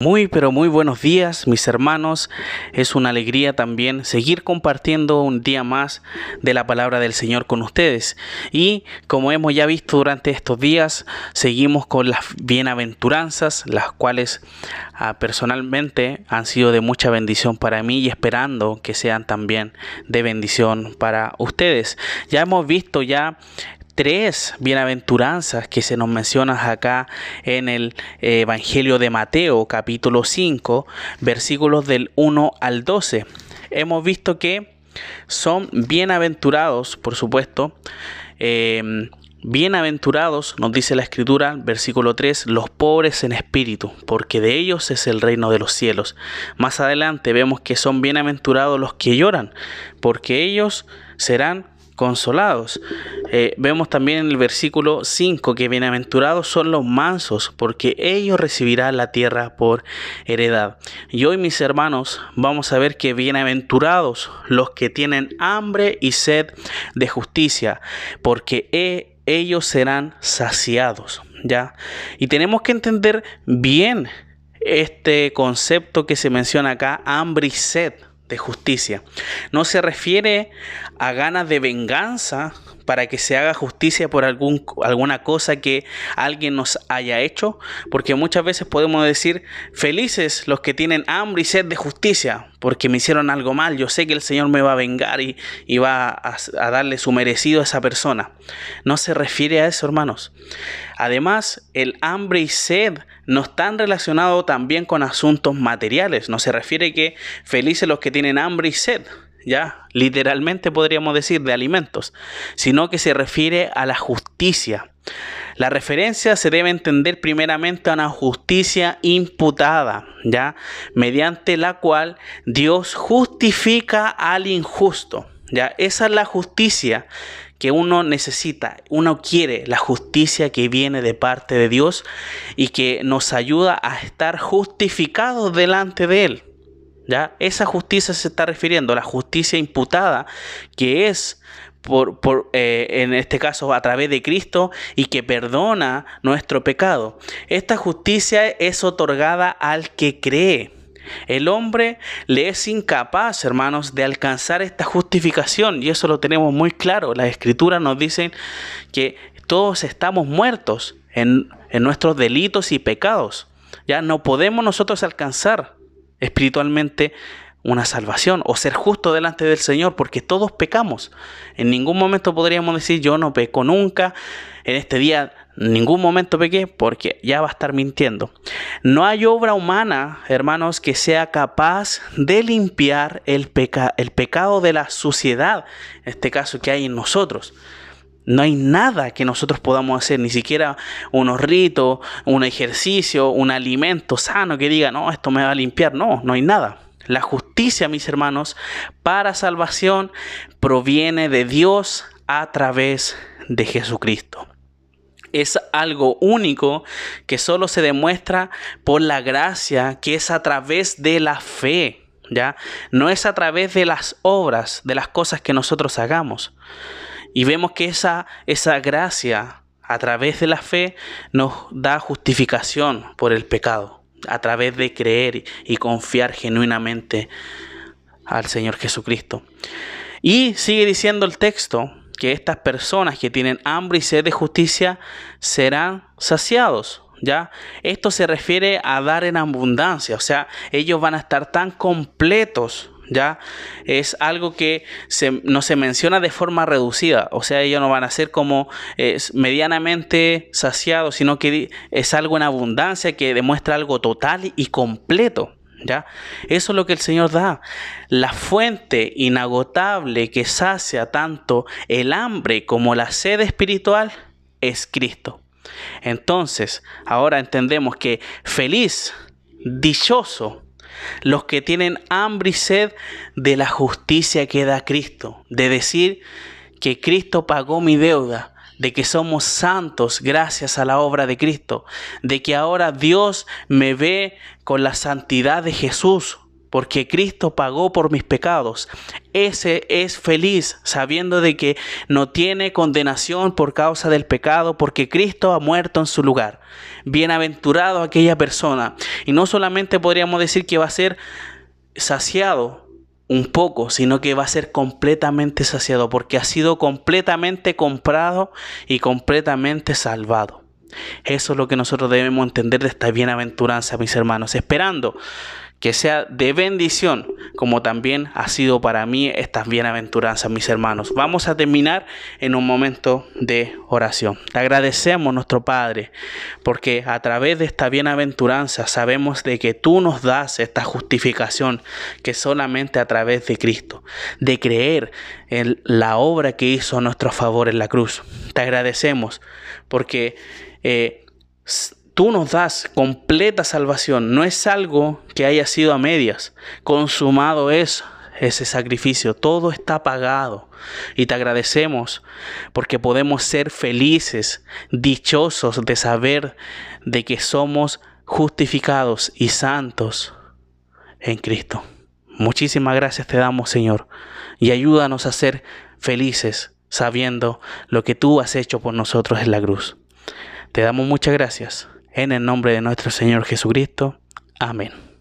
Muy, pero muy buenos días, mis hermanos. Es una alegría también seguir compartiendo un día más de la palabra del Señor con ustedes. Y como hemos ya visto durante estos días, seguimos con las bienaventuranzas, las cuales ah, personalmente han sido de mucha bendición para mí y esperando que sean también de bendición para ustedes. Ya hemos visto ya tres bienaventuranzas que se nos mencionan acá en el eh, Evangelio de Mateo capítulo 5 versículos del 1 al 12. Hemos visto que son bienaventurados, por supuesto, em, Bienaventurados, nos dice la escritura, versículo 3, los pobres en espíritu, porque de ellos es el reino de los cielos. Más adelante vemos que son bienaventurados los que lloran, porque ellos serán consolados. Eh, vemos también en el versículo 5 que bienaventurados son los mansos, porque ellos recibirán la tierra por heredad. Y hoy, mis hermanos, vamos a ver que bienaventurados los que tienen hambre y sed de justicia, porque e, ellos serán saciados. ¿Ya? Y tenemos que entender bien este concepto que se menciona acá, hambre y sed justicia. No se refiere a ganas de venganza para que se haga justicia por algún, alguna cosa que alguien nos haya hecho, porque muchas veces podemos decir, felices los que tienen hambre y sed de justicia, porque me hicieron algo mal, yo sé que el Señor me va a vengar y, va a, a darle su merecido a esa persona. No se refiere a eso, hermanos. Además, el hambre y sed no están relacionados también con asuntos materiales, no se refiere que felices los que tienen hambre y sed literalmente podríamos decir de alimentos, sino que se refiere a la justicia. La referencia se debe entender primeramente a una justicia imputada, ya, mediante la cual Dios justifica al injusto. Ya, esa es la justicia que uno necesita, uno quiere la justicia que viene de parte de Dios y que nos ayuda a estar justificados delante de Él. ¿Ya? Esa justicia se está refiriendo la justicia imputada, que es por, eh, en este caso a través de Cristo y que perdona nuestro pecado. Esta justicia es otorgada al que cree. El hombre le es incapaz, hermanos, de alcanzar esta justificación y eso lo tenemos muy claro. Las escrituras nos dicen que todos estamos muertos en, en nuestros delitos y pecados. Ya no podemos nosotros alcanzar espiritualmente una salvación o ser justo delante del Señor, porque todos pecamos. En ningún momento podríamos decir yo no peco nunca, en este día en ningún momento pequé, porque ya va a estar mintiendo. No hay obra humana, hermanos, que sea capaz de limpiar el, el pecado de la suciedad, en este caso que hay en nosotros. No hay nada que nosotros podamos hacer, ni siquiera unos ritos, un ejercicio, un alimento sano que diga, no, esto me va a limpiar. No, no hay nada. La justicia, mis hermanos, para salvación proviene de Dios a través de Jesucristo. Es algo único que solo se demuestra por la gracia que es a través de la fe. ¿Ya? No es a través de las obras, de las cosas que nosotros hagamos. Y vemos que esa, esa gracia a través de la fe nos da justificación por el pecado, a través de creer y confiar genuinamente al Señor Jesucristo. Y sigue diciendo el texto que estas personas que tienen hambre y sed de justicia serán saciados. ¿Ya? Esto se refiere a dar en abundancia, o sea, ellos van a estar tan completos ¿ya? Es algo que no se menciona de forma reducida, o sea, ellos no van a ser como medianamente saciados, sino que es algo en abundancia que demuestra algo total y completo. ¿Ya? Eso es lo que el Señor da. La fuente inagotable que sacia tanto el hambre como la sed espiritual es Cristo. Entonces, ahora entendemos que feliz, dichoso, los que tienen hambre y sed de la justicia que da Cristo, de decir que Cristo pagó mi deuda, de que somos santos gracias a la obra de Cristo, de que ahora Dios me ve con la santidad de Jesús, porque Cristo pagó por mis pecados. Ese es feliz sabiendo de que no tiene condenación por causa del pecado, porque Cristo ha muerto en su lugar. Bienaventurado aquella persona. Y no solamente podríamos decir que va a ser saciado un poco, sino que va a ser completamente saciado, porque ha sido completamente comprado y completamente salvado. Eso es lo que nosotros debemos entender de esta bienaventuranza, mis hermanos, esperando que sea de bendición, como también ha sido para mí estas bienaventuranzas, mis hermanos. Vamos a terminar en un momento de oración. Te agradecemos, nuestro Padre, porque a través de esta bienaventuranza sabemos de que tú nos das esta justificación que solamente a través de Cristo, de creer en la obra que hizo a nuestro favor en la cruz. Te agradecemos porque eh, tú nos das completa salvación. No es algo que haya sido a medias. Consumado es ese sacrificio. Todo está pagado. Y te agradecemos porque podemos ser felices, dichosos de saber de que somos justificados y santos en Cristo. Muchísimas gracias te damos, Señor. Y ayúdanos a ser felices sabiendo lo que tú has hecho por nosotros en la cruz. Te damos muchas gracias en el nombre de nuestro Señor Jesucristo. Amén.